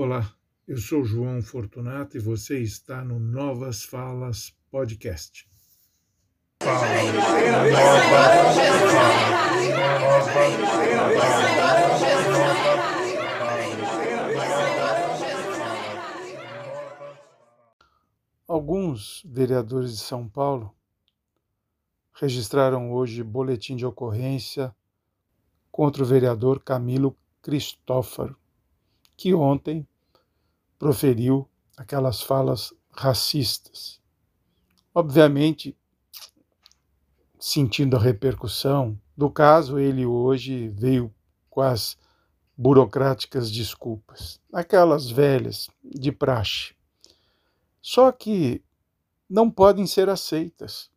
Olá, eu sou João Fortunato e você está no Novas Falas Podcast. Alguns vereadores de São Paulo registraram hoje boletim de ocorrência contra o vereador Camilo Cristófaro que ontem proferiu aquelas falas racistas. Obviamente, sentindo a repercussão do caso, ele hoje veio com as burocráticas desculpas, aquelas velhas de praxe. Só que não podem ser aceitas.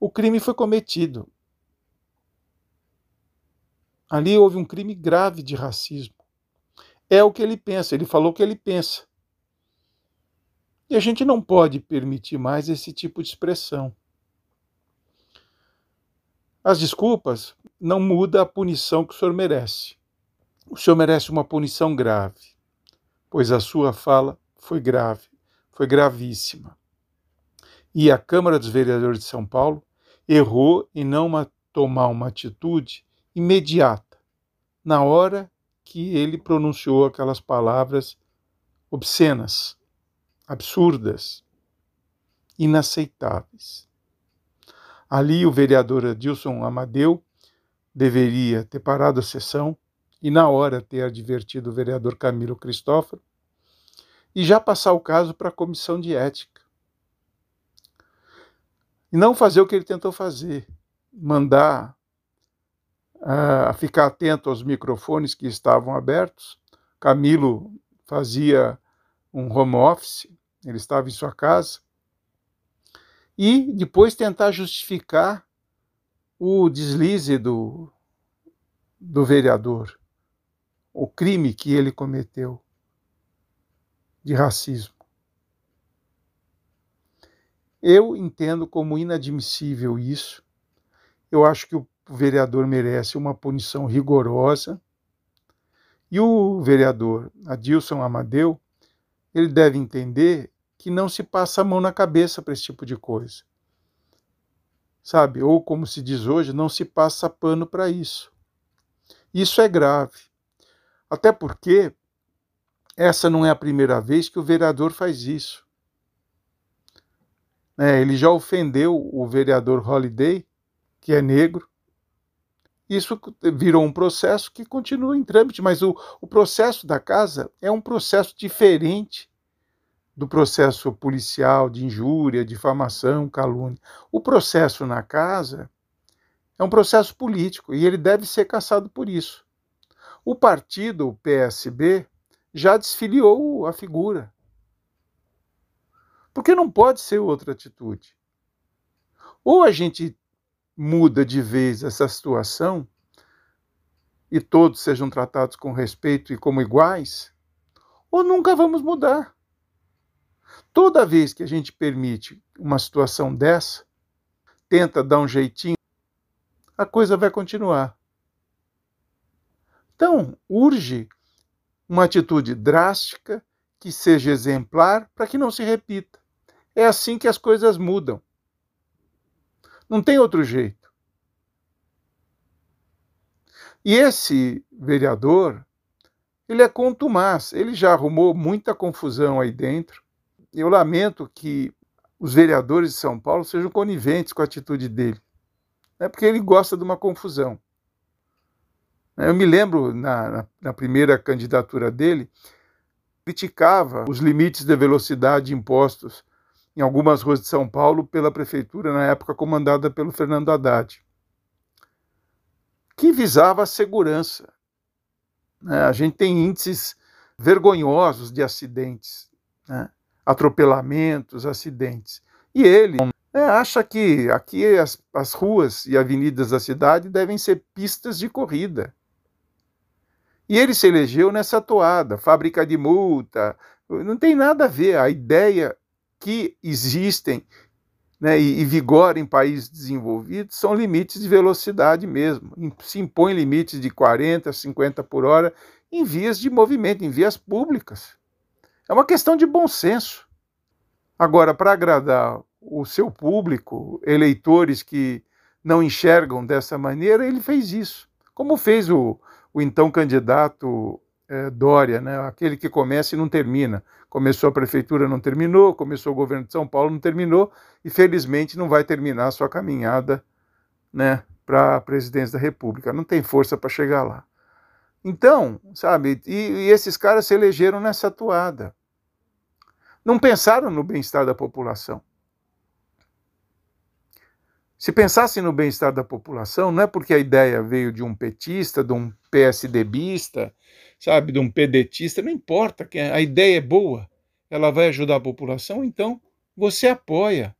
O crime foi cometido. Ali houve um crime grave de racismo é o que ele pensa, ele falou o que ele pensa. E a gente não pode permitir mais esse tipo de expressão. As desculpas não mudam a punição que o senhor merece. O senhor merece uma punição grave, pois a sua fala foi grave, foi gravíssima. E a Câmara dos Vereadores de São Paulo errou em não tomar uma atitude imediata, na hora que ele pronunciou aquelas palavras obscenas, absurdas, inaceitáveis. Ali o vereador Adilson Amadeu deveria ter parado a sessão e na hora ter advertido o vereador Camilo Cristófaro e já passar o caso para a comissão de ética. E não fazer o que ele tentou fazer, mandar a ficar atento aos microfones que estavam abertos. Camilo fazia um home office, ele estava em sua casa. E depois tentar justificar o deslize do, do vereador, o crime que ele cometeu de racismo. Eu entendo como inadmissível isso. Eu acho que o vereador merece uma punição rigorosa. E o vereador Adilson Amadeu, ele deve entender que não se passa a mão na cabeça para esse tipo de coisa. Sabe? Ou como se diz hoje, não se passa pano para isso. Isso é grave. Até porque essa não é a primeira vez que o vereador faz isso. É, ele já ofendeu o vereador Holiday, que é negro, isso virou um processo que continua em trâmite, mas o, o processo da casa é um processo diferente do processo policial de injúria, difamação, calúnia. O processo na casa é um processo político e ele deve ser caçado por isso. O partido, o PSB, já desfiliou a figura. Porque não pode ser outra atitude. Ou a gente muda de vez essa situação e todos sejam tratados com respeito e como iguais, ou nunca vamos mudar. Toda vez que a gente permite uma situação dessa, tenta dar um jeitinho, a coisa vai continuar. Então, urge uma atitude drástica que seja exemplar para que não se repita. É assim que as coisas mudam. Não tem outro jeito. E esse vereador, ele é contumaz, ele já arrumou muita confusão aí dentro. Eu lamento que os vereadores de São Paulo sejam coniventes com a atitude dele, né, porque ele gosta de uma confusão. Eu me lembro, na, na, na primeira candidatura dele, criticava os limites de velocidade impostos em algumas ruas de São Paulo pela prefeitura, na época comandada pelo Fernando Haddad, que visava a segurança. Né? A gente tem índices vergonhosos de acidentes, né? atropelamentos, acidentes. E ele né, acha que aqui as, as ruas e avenidas da cidade devem ser pistas de corrida. E ele se elegeu nessa toada, fábrica de multa, não tem nada a ver. A ideia que existem né, e, e em países desenvolvidos são limites de velocidade mesmo. Se impõe limites de 40, 50 por hora em vias de movimento, em vias públicas. É uma questão de bom senso. Agora, para agradar o seu público, eleitores que não enxergam dessa maneira, ele fez isso. Como fez o, o então candidato é, Dória, né? aquele que começa e não termina. Começou a prefeitura, não terminou, começou o governo de São Paulo, não terminou, e felizmente não vai terminar a sua caminhada né, para a presidência da República. Não tem força para chegar lá. Então, sabe, e, e esses caras se elegeram nessa toada. Não pensaram no bem-estar da população. Se pensassem no bem-estar da população, não é porque a ideia veio de um petista, de um PSDBista, sabe, de um pedetista, não importa, a ideia é boa, ela vai ajudar a população, então você apoia.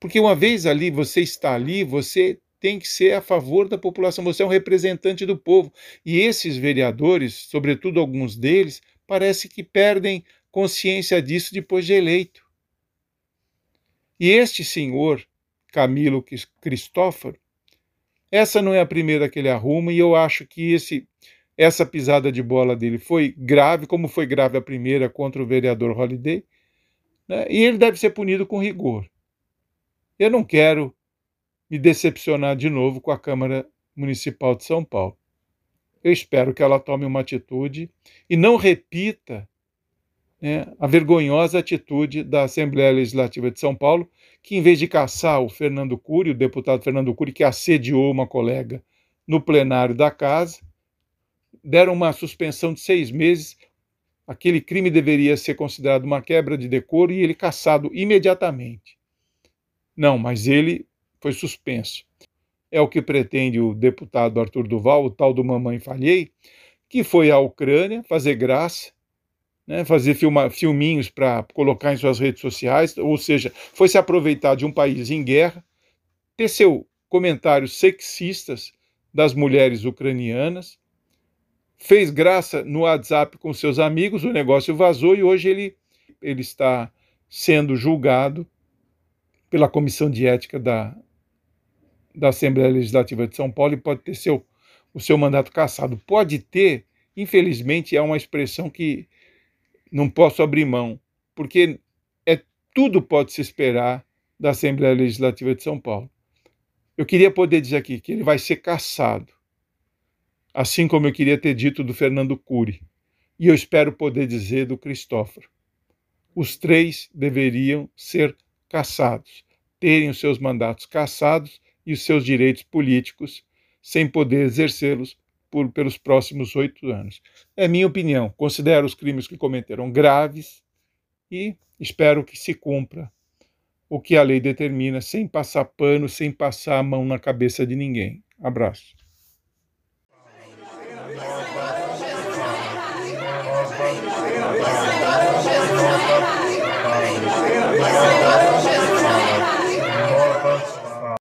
Porque uma vez ali, você está ali, você tem que ser a favor da população, você é um representante do povo. E esses vereadores, sobretudo alguns deles, parece que perdem consciência disso depois de eleito. E este senhor, Camilo Cristóforo, essa não é a primeira que ele arruma, e eu acho que esse essa pisada de bola dele foi grave, como foi grave a primeira contra o vereador Holiday, né? e ele deve ser punido com rigor. Eu não quero me decepcionar de novo com a Câmara Municipal de São Paulo. Eu espero que ela tome uma atitude e não repita né, a vergonhosa atitude da Assembleia Legislativa de São Paulo, que em vez de caçar o Fernando Cury, o deputado Fernando Cury, que assediou uma colega no plenário da casa, deram uma suspensão de seis meses. Aquele crime deveria ser considerado uma quebra de decoro e ele caçado imediatamente. Não, mas ele foi suspenso. É o que pretende o deputado Arthur Duval, o tal do Mamãe Falhei, que foi à Ucrânia fazer graça, né, fazer filma, filminhos para colocar em suas redes sociais, ou seja, foi se aproveitar de um país em guerra, teceu comentários sexistas das mulheres ucranianas, fez graça no WhatsApp com seus amigos, o negócio vazou e hoje ele, ele está sendo julgado pela Comissão de Ética da, da Assembleia Legislativa de São Paulo e pode ter seu, o seu mandato cassado. Pode ter, infelizmente, é uma expressão que não posso abrir mão, porque é tudo pode se esperar da Assembleia Legislativa de São Paulo. Eu queria poder dizer aqui que ele vai ser cassado assim como eu queria ter dito do Fernando Cury, e eu espero poder dizer do Cristóforo. Os três deveriam ser cassados, terem os seus mandatos cassados e os seus direitos políticos sem poder exercê-los por, pelos próximos oito anos. É minha opinião. Considero os crimes que cometeram graves e espero que se cumpra o que a lei determina, sem passar pano, sem passar a mão na cabeça de ninguém. Abraço.